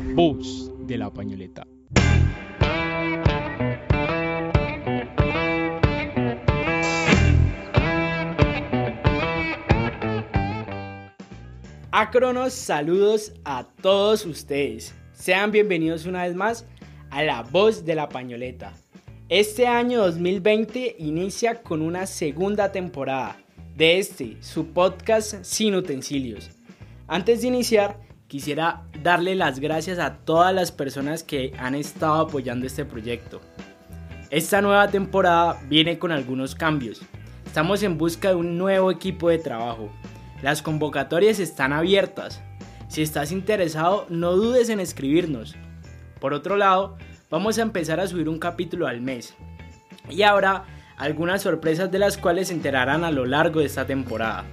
voz de la pañoleta. Acronos, saludos a todos ustedes. Sean bienvenidos una vez más a La Voz de la Pañoleta. Este año 2020 inicia con una segunda temporada de este, su podcast Sin Utensilios. Antes de iniciar, quisiera darle las gracias a todas las personas que han estado apoyando este proyecto. Esta nueva temporada viene con algunos cambios. Estamos en busca de un nuevo equipo de trabajo. Las convocatorias están abiertas. Si estás interesado, no dudes en escribirnos. Por otro lado, vamos a empezar a subir un capítulo al mes. Y habrá algunas sorpresas de las cuales se enterarán a lo largo de esta temporada.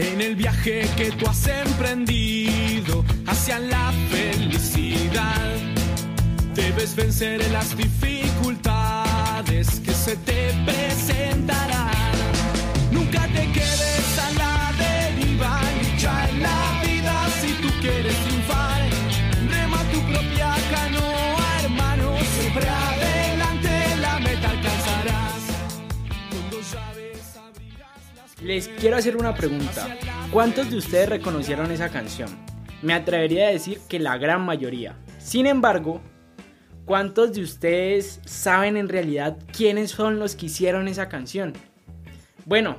En el viaje que tú has emprendido hacia la felicidad, debes vencer las dificultades que se te presentarán. Les quiero hacer una pregunta. ¿Cuántos de ustedes reconocieron esa canción? Me atrevería a decir que la gran mayoría. Sin embargo, ¿cuántos de ustedes saben en realidad quiénes son los que hicieron esa canción? Bueno,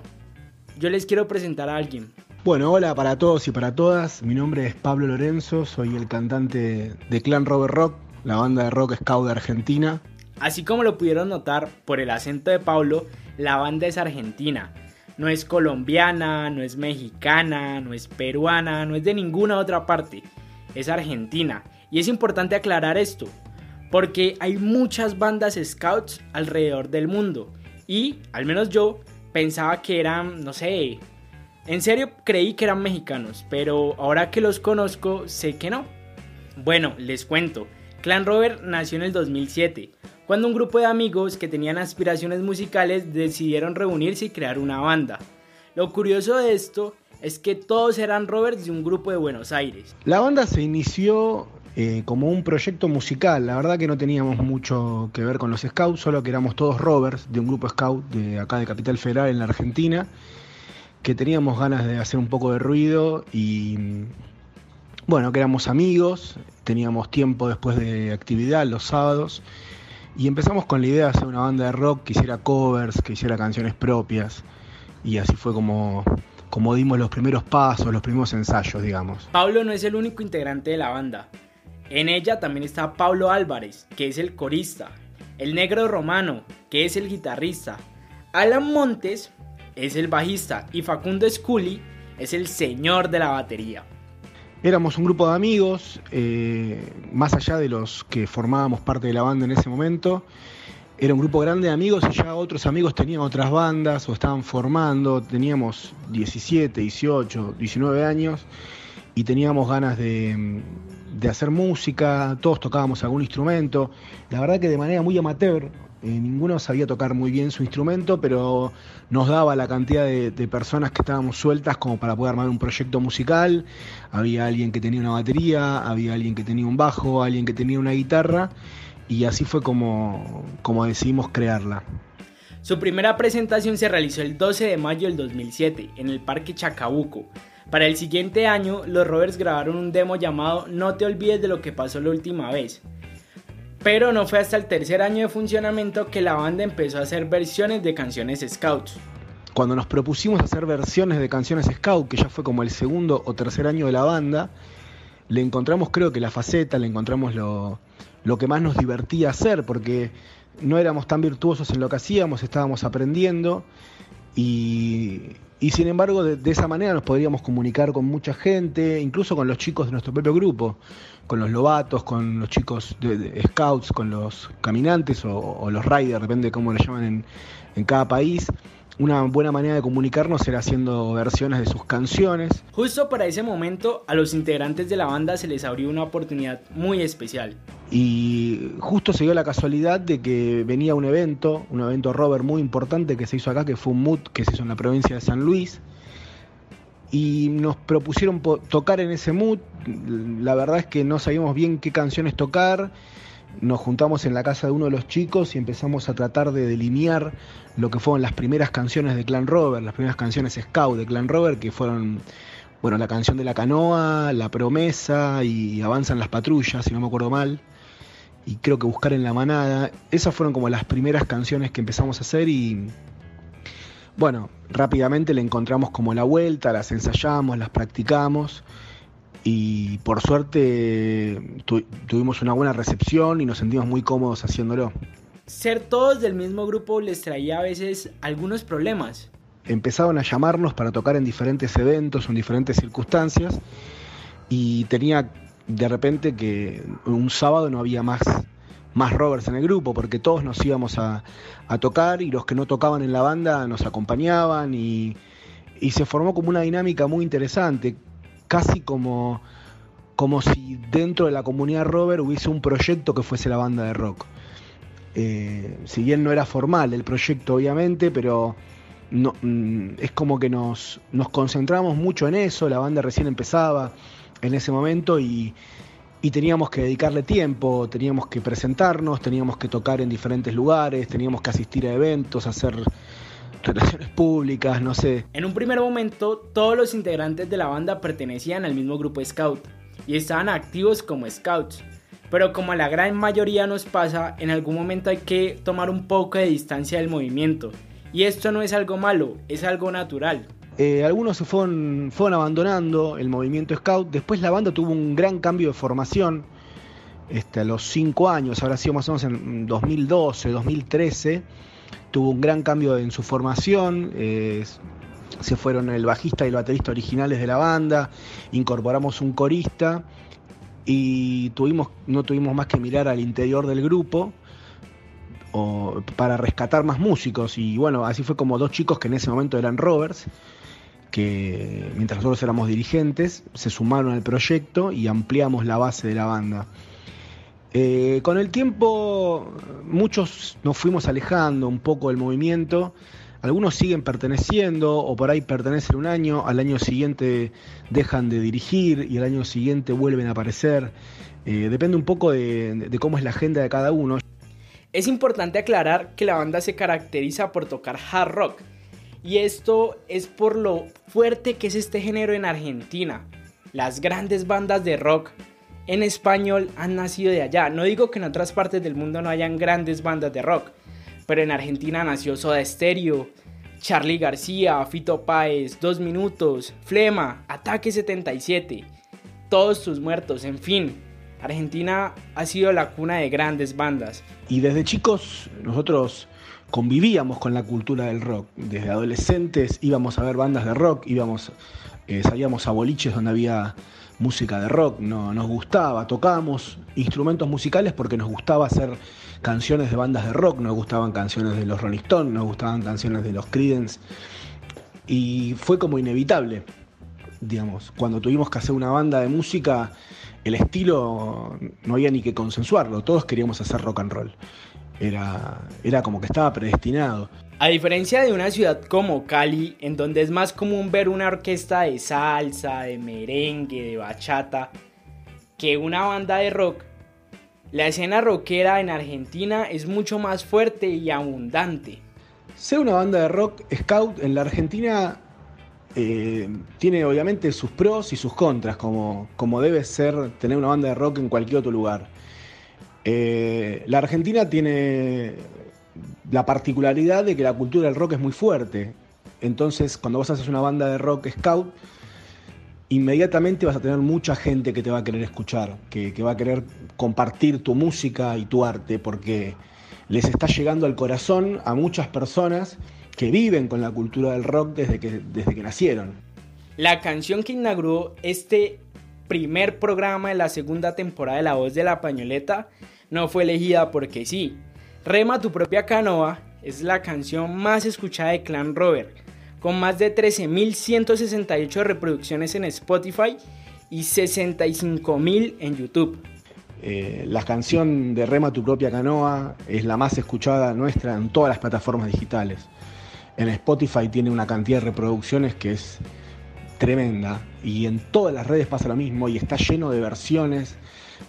yo les quiero presentar a alguien. Bueno, hola para todos y para todas. Mi nombre es Pablo Lorenzo, soy el cantante de Clan Robert Rock, la banda de rock scout de Argentina. Así como lo pudieron notar por el acento de Pablo, la banda es argentina. No es colombiana, no es mexicana, no es peruana, no es de ninguna otra parte. Es argentina. Y es importante aclarar esto, porque hay muchas bandas scouts alrededor del mundo. Y, al menos yo, pensaba que eran, no sé, en serio creí que eran mexicanos, pero ahora que los conozco sé que no. Bueno, les cuento. Clan Robert nació en el 2007, cuando un grupo de amigos que tenían aspiraciones musicales decidieron reunirse y crear una banda. Lo curioso de esto es que todos eran Roberts de un grupo de Buenos Aires. La banda se inició eh, como un proyecto musical, la verdad que no teníamos mucho que ver con los scouts, solo que éramos todos Roberts de un grupo scout de acá de Capital Federal en la Argentina, que teníamos ganas de hacer un poco de ruido y bueno, que éramos amigos, teníamos tiempo después de actividad los sábados y empezamos con la idea de hacer una banda de rock que hiciera covers, que hiciera canciones propias y así fue como, como dimos los primeros pasos, los primeros ensayos, digamos. Pablo no es el único integrante de la banda. En ella también está Pablo Álvarez, que es el corista, el negro romano, que es el guitarrista, Alan Montes es el bajista y Facundo Scully es el señor de la batería. Éramos un grupo de amigos, eh, más allá de los que formábamos parte de la banda en ese momento. Era un grupo grande de amigos y ya otros amigos tenían otras bandas o estaban formando. Teníamos 17, 18, 19 años y teníamos ganas de, de hacer música. Todos tocábamos algún instrumento. La verdad que de manera muy amateur, eh, ninguno sabía tocar muy bien su instrumento, pero nos daba la cantidad de, personas que estábamos sueltas como para poder armar un proyecto musical. Había alguien que tenía una batería, había alguien que tenía un bajo, alguien que tenía una guitarra, y así fue como, como decidimos crearla. Su primera presentación se realizó el 12 de mayo del 2007 en el Parque Chacabuco. Para el siguiente año, los Rovers grabaron un demo llamado No te olvides de lo que pasó la última vez. Pero no fue hasta el tercer año de funcionamiento que la banda empezó a hacer versiones de canciones Scouts. Cuando nos propusimos hacer versiones de canciones Scout, que ya fue como el segundo o tercer año de la banda, le encontramos creo que la faceta, le encontramos lo, lo que más nos divertía hacer, porque no éramos tan virtuosos en lo que hacíamos, estábamos aprendiendo y, y sin embargo de, esa manera nos podríamos comunicar con mucha gente, incluso con los chicos de nuestro propio grupo, con los lobatos, con los chicos de, scouts, con los caminantes o, los riders, depende de cómo lo llaman en, en cada país. Una buena manera de comunicarnos era haciendo versiones de sus canciones. Justo para ese momento a los integrantes de la banda se les abrió una oportunidad muy especial. Y justo se dio la casualidad de que venía un evento, un evento Robert muy importante que se hizo acá, que fue un MUT que se hizo en la provincia de San Luis. y nos propusieron tocar en ese mood. La verdad es que no sabíamos bien qué canciones tocar. Nos juntamos en la casa de uno de los chicos y empezamos a tratar de delinear lo que fueron las primeras canciones de Clan Rover, las primeras canciones Scout de Clan Rover, que fueron, bueno, la canción de la canoa, La promesa y Avanzan las patrullas, si no me acuerdo mal. Y creo que Buscar en la manada. Esas fueron como las primeras canciones que empezamos a hacer y bueno, rápidamente le encontramos como la vuelta, las ensayamos, las practicamos y por suerte tuvimos una buena recepción y nos sentimos muy cómodos haciéndolo. Ser todos del mismo grupo les traía a veces algunos problemas. Empezaban a llamarnos para tocar en diferentes eventos, en diferentes circunstancias y tenía de repente que un sábado no había más más Roberts en el grupo, porque todos nos íbamos a, tocar y los que no tocaban en la banda nos acompañaban y, se formó como una dinámica muy interesante, casi como, como si dentro de la comunidad Robert hubiese un proyecto que fuese la banda de rock. Eh, si bien no era formal el proyecto obviamente, pero mm, es como que nos, nos concentramos mucho en eso, la banda recién empezaba en ese momento y, y teníamos que dedicarle tiempo, teníamos que presentarnos, teníamos que tocar en diferentes lugares, teníamos que asistir a eventos, hacer relaciones públicas, no sé. En un primer momento, todos los integrantes de la banda pertenecían al mismo grupo Scout y estaban activos como Scouts. Pero como a la gran mayoría nos pasa, en algún momento hay que tomar un poco de distancia del movimiento. Y esto no es algo malo, es algo natural. Eh, algunos se fueron, fueron abandonando el movimiento scout. Después la banda tuvo un gran cambio de formación este, a los cinco años, habrá sido más o menos en 2012, 2013. Tuvo un gran cambio en su formación. Eh, se fueron el bajista y el baterista originales de la banda. Incorporamos un corista y tuvimos, no tuvimos más que mirar al interior del grupo para rescatar más músicos. Y bueno, así fue como dos chicos que en ese momento eran rovers que mientras nosotros éramos dirigentes, se sumaron al proyecto y ampliamos la base de la banda. Eh, con el tiempo muchos nos fuimos alejando un poco del movimiento, algunos siguen perteneciendo o por ahí pertenecen un año, al año siguiente dejan de dirigir y al año siguiente vuelven a aparecer. Eh, depende un poco de cómo es la agenda de cada uno. Es importante aclarar que la banda se caracteriza por tocar hard rock, y esto es por lo fuerte que es este género en Argentina. Las grandes bandas de rock en español han nacido de allá. No digo que en otras partes del mundo no hayan grandes bandas de rock, pero en Argentina nació Soda Stereo, Charlie García, Fito Páez, Dos Minutos, Flema, Ataque 77, Todos tus muertos, en fin. Argentina ha sido la cuna de grandes bandas. Y desde chicos nosotros convivíamos con la cultura del rock. Desde adolescentes íbamos a ver bandas de rock, íbamos, eh, salíamos a boliches donde había música de rock, no, nos gustaba, tocábamos instrumentos musicales porque nos gustaba hacer canciones de bandas de rock, nos gustaban canciones de los Rolling Stones, nos gustaban canciones de los Creedence. Y fue como inevitable, digamos, cuando tuvimos que hacer una banda de música, el estilo no había ni que consensuarlo, todos queríamos hacer rock and roll era, era como que estaba predestinado. A diferencia de una ciudad como Cali, en donde es más común ver una orquesta de salsa, de merengue, de bachata, que una banda de rock, la escena rockera en Argentina es mucho más fuerte y abundante. Ser una banda de rock scout en la Argentina eh, tiene obviamente sus pros y sus contras, como, como debe ser tener una banda de rock en cualquier otro lugar. Eh, la Argentina tiene la particularidad de que la cultura del rock es muy fuerte. Entonces, cuando vos haces una banda de rock scout, inmediatamente vas a tener mucha gente que te va a querer escuchar, que, va a querer compartir tu música y tu arte, porque les está llegando al corazón a muchas personas que viven con la cultura del rock desde que, desde que nacieron. La canción que inauguró este primer programa de la segunda temporada de La Voz de la Pañoleta no fue elegida porque sí. Rema tu propia canoa es la canción más escuchada de Clan Rover, con más de 13.168 reproducciones en Spotify y 65.000 en YouTube. Eh, la canción de Rema tu propia canoa es la más escuchada nuestra en todas las plataformas digitales. En Spotify tiene una cantidad de reproducciones que es tremenda. Y en todas las redes pasa lo mismo y está lleno de versiones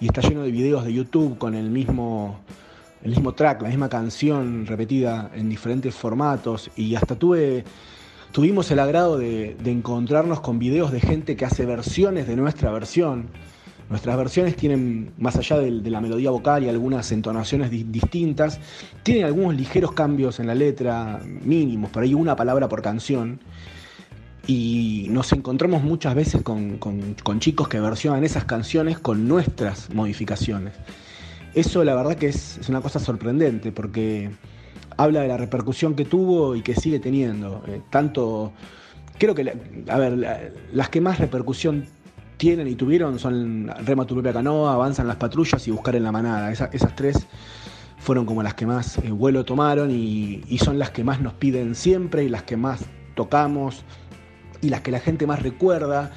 y está lleno de videos de YouTube con el mismo, el mismo track, la misma canción repetida en diferentes formatos. Y hasta tuve, tuvimos el agrado de, encontrarnos con videos de gente que hace versiones de nuestra versión. Nuestras versiones tienen, más allá de, la melodía vocal y algunas entonaciones di- distintas, tienen algunos ligeros cambios en la letra, mínimos, por ahí una palabra por canción. Y nos encontramos muchas veces con, chicos que versionan esas canciones con nuestras modificaciones. Eso la verdad que es, una cosa sorprendente porque habla de la repercusión que tuvo y que sigue teniendo. Eh, tanto, creo que, a ver, la- las que más repercusión tienen y tuvieron son Rema tu propia canoa, Avanzan las patrullas y Buscar en la manada. Esa- esas tres fueron como las que más eh, vuelo tomaron y son las que más nos piden siempre y las que más tocamos y las que la gente más recuerda.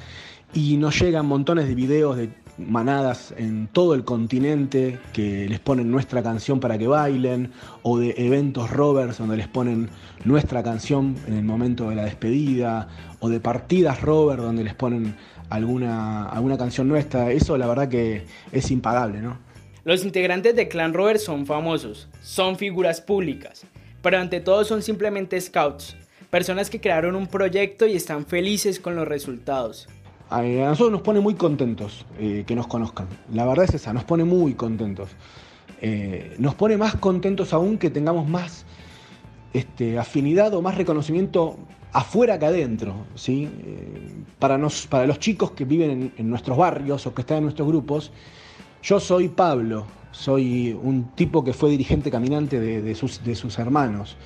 Y nos llegan montones de videos de manadas en todo el continente que les ponen nuestra canción para que bailen, o de eventos rovers donde les ponen nuestra canción en el momento de la despedida, o de partidas rover donde les ponen alguna, alguna canción nuestra. Eso la verdad que es impagable, ¿no? Los integrantes de Clan Rover son famosos, son figuras públicas, pero ante todo son simplemente scouts, personas que crearon un proyecto y están felices con los resultados. A a nosotros nos pone muy contentos eh, que nos conozcan. La verdad es esa, nos pone muy contentos. Eh, nos pone más contentos aún que tengamos más este, afinidad o más reconocimiento afuera que adentro. ¿sí? Eh, para, nos- para los chicos que viven en, nuestros barrios o que están en nuestros grupos, yo soy Pablo, soy un tipo que fue dirigente caminante de sus, de sus hermanos.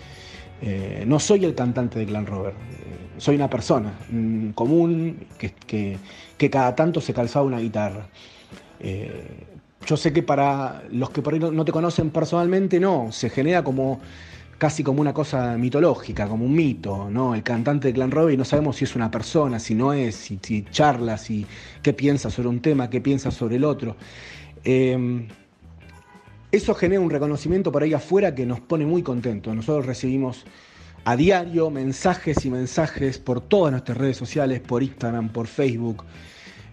Eh, no soy el cantante de Clan Rover, eh, soy una persona mm, común que, cada tanto se calzaba una guitarra. Eh, yo sé que para los que por ahí no, te conocen personalmente, no, se genera como casi como una cosa mitológica, como un mito, ¿no? El cantante de Clan Rover y no sabemos si es una persona, si no es, si, si charla, si qué piensa sobre un tema, qué piensa sobre el otro. Eso genera un reconocimiento por ahí afuera que nos pone muy contentos. Nosotros recibimos a diario mensajes y mensajes por todas nuestras redes sociales, por Instagram, por Facebook,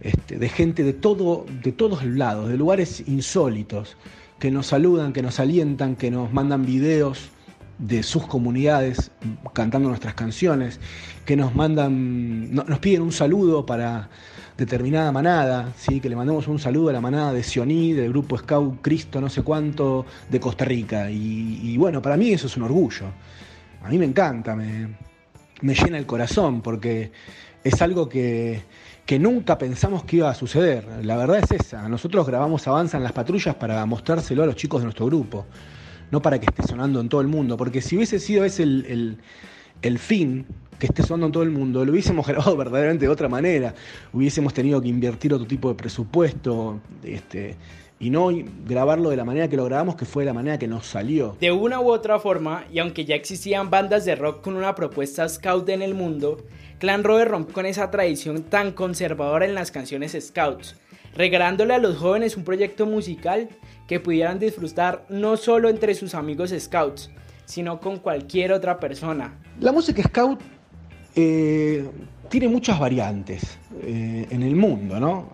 este, de gente de, todo, de todos lados, de lugares insólitos, que nos saludan, que nos alientan, que nos mandan videos de sus comunidades cantando nuestras canciones, que nos mandan, no- nos piden un saludo para determinada manada, ¿sí? que le mandemos un saludo a la manada de Sioní, del grupo Scout Cristo no sé cuánto de Costa Rica. Y, y bueno, para mí eso es un orgullo. A mí me encanta, me, me llena el corazón porque es algo que, que nunca pensamos que iba a suceder. La verdad es esa. Nosotros grabamos Avanzan las patrullas para mostrárselo a los chicos de nuestro grupo, no para que esté sonando en todo el mundo. Porque si hubiese sido ese el, el- el fin, que esté sonando en todo el mundo, lo hubiésemos grabado verdaderamente de otra manera. Hubiésemos tenido que invertir otro tipo de presupuesto este, y no grabarlo de la manera que lo grabamos, que fue de la manera que nos salió. De una u otra forma, y aunque ya existían bandas de rock con una propuesta scout en el mundo, Clan Rover rompió con esa tradición tan conservadora en las canciones scouts, regalándole a los jóvenes un proyecto musical que pudieran disfrutar no solo entre sus amigos scouts, sino con cualquier otra persona. La música scout eh, tiene muchas variantes eh, en el mundo, ¿no?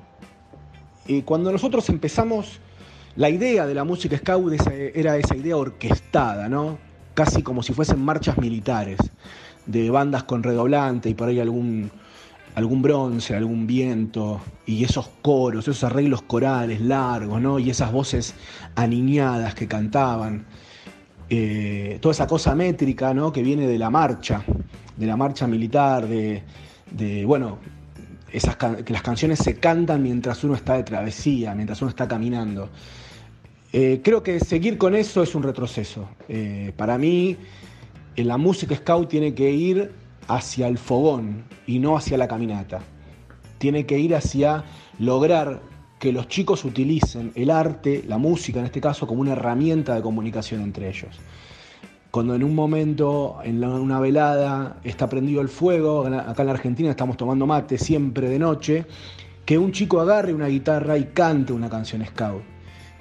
Y cuando nosotros empezamos, la idea de la música scout esa- era esa idea orquestada, ¿no? Casi como si fuesen marchas militares, de bandas con redoblante y por ahí algún, algún bronce, algún viento, y esos coros, esos arreglos corales largos, ¿no? Y esas voces aniñadas que cantaban eh, toda esa cosa métrica ¿no? que viene de la marcha, de la marcha militar, de, de, bueno, esas que las canciones se cantan mientras uno está de travesía, mientras uno está caminando. Eh, creo que seguir con eso es un retroceso. Eh, para mí, la música scout tiene que ir hacia el fogón y no hacia la caminata. Tiene que ir hacia lograr que los chicos utilicen el arte, la música en este caso, como una herramienta de comunicación entre ellos. Cuando en un momento, en una velada, está prendido el fuego, acá en la Argentina estamos tomando mate siempre de noche, que un chico agarre una guitarra y cante una canción scout.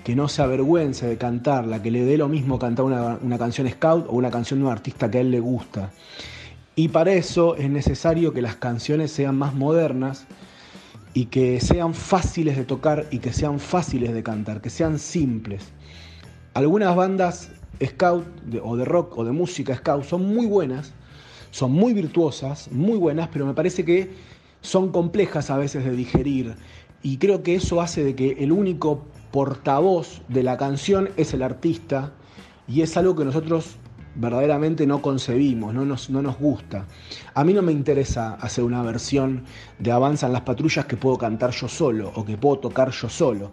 Que no se avergüence de cantarla, que le dé lo mismo cantar una, una canción scout o una canción de un artista que a él le gusta. Y para eso es necesario que las canciones sean más modernas y que sean fáciles de tocar y que sean fáciles de cantar, que sean simples. Algunas bandas scout o de rock o de música scout son muy buenas, son muy virtuosas, muy buenas, pero me parece que son complejas a veces de digerir y creo que eso hace de que el único portavoz de la canción es el artista y es algo que nosotros verdaderamente no concebimos, no nos, no nos gusta. A mí no me interesa hacer una versión de Avanzan las patrullas que puedo cantar yo solo o que puedo tocar yo solo.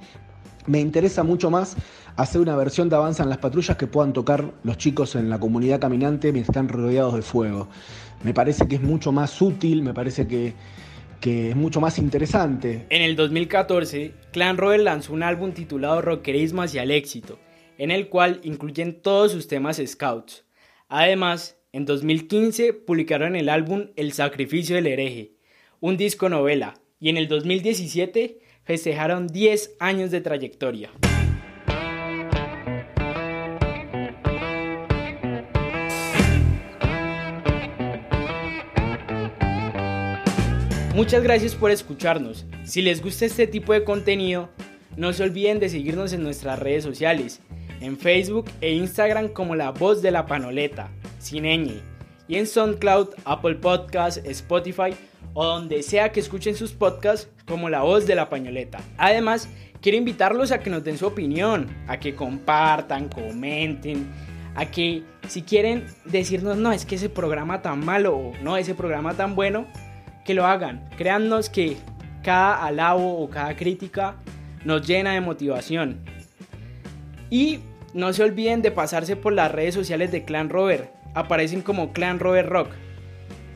Me interesa mucho más hacer una versión de Avanzan las patrullas que puedan tocar los chicos en la comunidad caminante mientras están rodeados de fuego. Me parece que es mucho más útil, me parece que, que es mucho más interesante. En el 2014, Clan Robert lanzó un álbum titulado Rockerismo hacia el éxito, en el cual incluyen todos sus temas scouts. Además, en 2015 publicaron el álbum El Sacrificio del Hereje, un disco novela, y en el 2017 festejaron 10 años de trayectoria. Muchas gracias por escucharnos. Si les gusta este tipo de contenido, no se olviden de seguirnos en nuestras redes sociales, en Facebook e Instagram como La Voz de la Panoleta, sin ñ, y en SoundCloud, Apple Podcasts, Spotify o donde sea que escuchen sus podcasts como La Voz de la Pañoleta. Además, quiero invitarlos a que nos den su opinión, a que compartan, comenten, a que si quieren decirnos, no, es que ese programa tan malo o no, ese programa tan bueno, que lo hagan. Créannos que cada alabo o cada crítica nos llena de motivación. Y no se olviden de pasarse por las redes sociales de Clan Rover. Aparecen como Clan Rover Rock.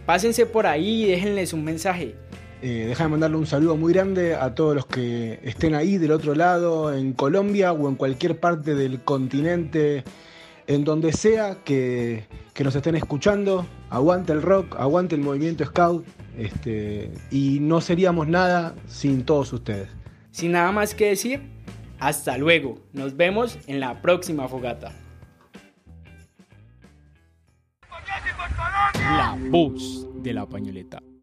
Pásense por ahí y déjenles un mensaje. Eh, déjame mandarle un saludo muy grande a todos los que estén ahí del otro lado, en Colombia o en cualquier parte del continente, en donde sea que, que nos estén escuchando. Aguante el rock, aguante el movimiento scout, este, y no seríamos nada sin todos ustedes. Sin nada más que decir, hasta luego. Nos vemos en la próxima fogata. La voz de la pañoleta.